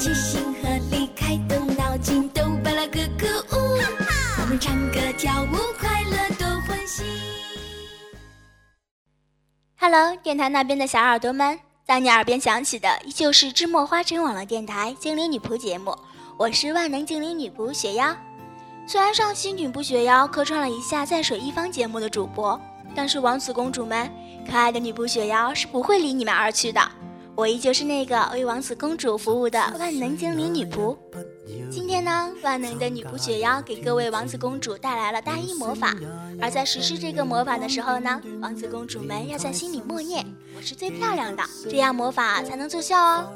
齐心合力，开动脑筋，都巴拉咯咯呜！我们唱歌跳舞，快乐多欢喜。Hello，电台那边的小耳朵们，在你耳边响起的依旧是芝墨花城网络电台精灵女仆节目，我是万能精灵女仆雪妖。虽然上期女仆雪妖客串了一下在水一方节目的主播，但是王子公主们，可爱的女仆雪妖是不会离你们而去的。我依旧是那个为王子公主服务的万能精灵女仆。今天呢，万能的女仆雪妖给各位王子公主带来了大衣魔法。而在实施这个魔法的时候呢，王子公主们要在心里默念：“我是最漂亮的”，这样魔法才能奏效哦。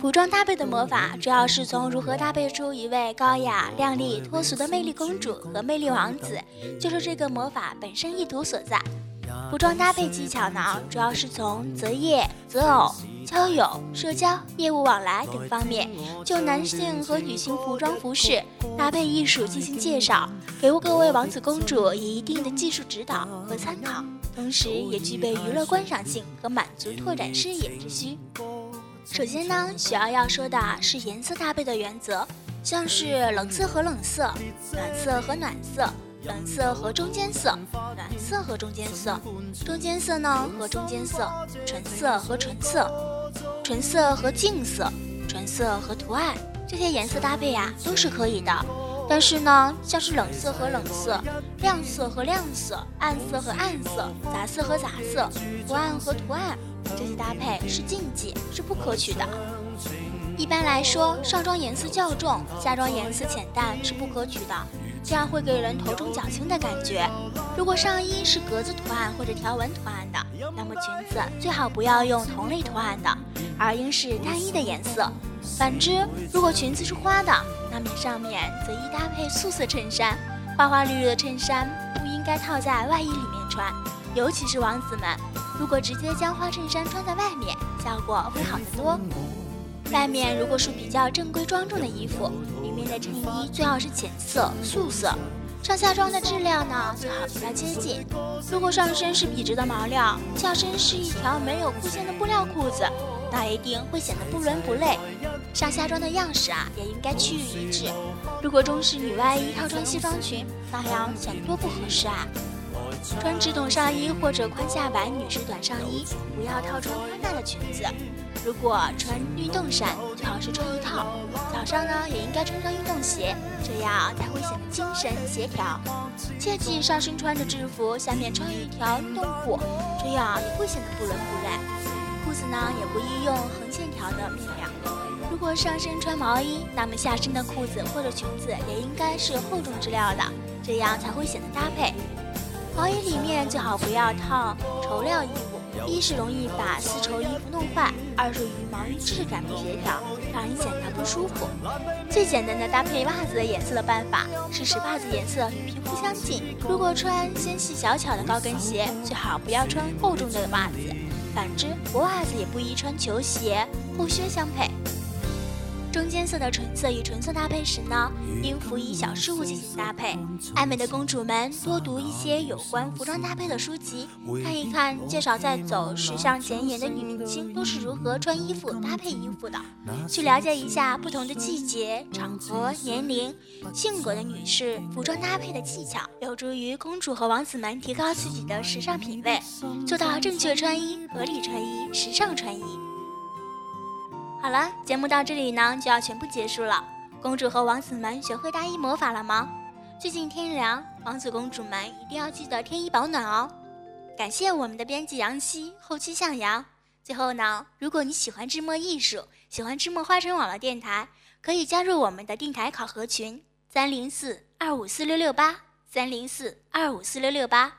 服装搭配的魔法主要是从如何搭配出一位高雅、靓丽、脱俗的魅力公主和魅力王子，就是这个魔法本身意图所在。服装搭配技巧呢，主要是从择业、择偶。交友、社交、业务往来等方面，就男性和女性服装服饰搭配艺术进行介绍，给各位王子公主以一定的技术指导和参考，同时也具备娱乐观赏性和满足拓展视野之需。首先呢，需要要说的是颜色搭配的原则，像是冷色和冷色，暖色和暖色。暖色和中间色，暖色和中间色，中间色呢和中间色，纯色和纯色，纯色和净色，纯色和图案，这些颜色搭配呀都是可以的。但是呢，像是冷色和冷色，亮色和亮色，暗色和暗色，杂色和杂色，图案和图案，这些搭配是禁忌，是不可取的。一般来说，上妆颜色较重，下妆颜色浅淡是不可取的。这样会给人头重脚轻的感觉。如果上衣是格子图案或者条纹图案的，那么裙子最好不要用同类图案的，而应是单一的颜色。反之，如果裙子是花的，那么上面则宜搭配素色衬衫。花花绿绿的衬衫不应该套在外衣里面穿，尤其是王子们，如果直接将花衬衫穿在外面，效果会好得多。外面如果是比较正规庄重的衣服，里面的衬衣最好是浅色、素色。上下装的质量呢，最好比较接近。如果上身是笔直的毛料，下身是一条没有裤线的布料裤子，那一定会显得不伦不类。上下装的样式啊，也应该趋于一致。如果中式女外衣套穿西装裙，那样显得多不合适啊。穿直筒上衣或者宽下摆女士短上衣，不要套穿宽大的裙子。如果穿运动衫，最好是穿一套。上呢，也应该穿上运动鞋，这样才会显得精神协调。切记上身穿着制服，下面穿一条运动裤，这样也会显得不伦不类。裤子呢，也不宜用横线条的面料。如果上身穿毛衣，那么下身的裤子或者裙子也应该是厚重质料的，这样才会显得搭配。毛衣里面最好不要套绸料衣服。一是容易把丝绸衣服弄坏，二是与毛衣质感不协调，让人显得不舒服。最简单的搭配袜子的颜色的办法是使袜子颜色与皮肤相近。如果穿纤细小巧的高跟鞋，最好不要穿厚重的袜子；反之，薄袜子也不宜穿球鞋、厚靴相配。中间色的纯色与纯色搭配时呢，应辅以小事物进行搭配。爱美的公主们多读一些有关服装搭配的书籍，看一看介绍在走时尚前沿的女明星都是如何穿衣服搭配衣服的，去了解一下不同的季节、场合、年龄、性格的女士服装搭配的技巧，有助于公主和王子们提高自己的时尚品味，做到正确穿衣、合理穿衣、时尚穿衣。好了，节目到这里呢就要全部结束了。公主和王子们学会搭衣魔法了吗？最近天凉，王子公主们一定要记得添衣保暖哦。感谢我们的编辑杨希，后期向阳。最后呢，如果你喜欢芝墨艺术，喜欢芝墨花城网络电台，可以加入我们的电台考核群：三零四二五四六六八三零四二五四六六八。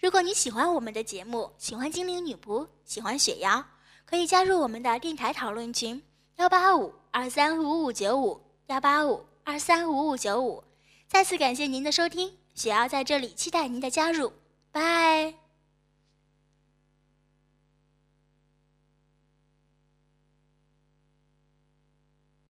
如果你喜欢我们的节目，喜欢精灵女仆，喜欢雪瑶。可以加入我们的电台讨论群：幺八五二三五五九五幺八五二三五五九五。再次感谢您的收听，雪瑶在这里期待您的加入，拜。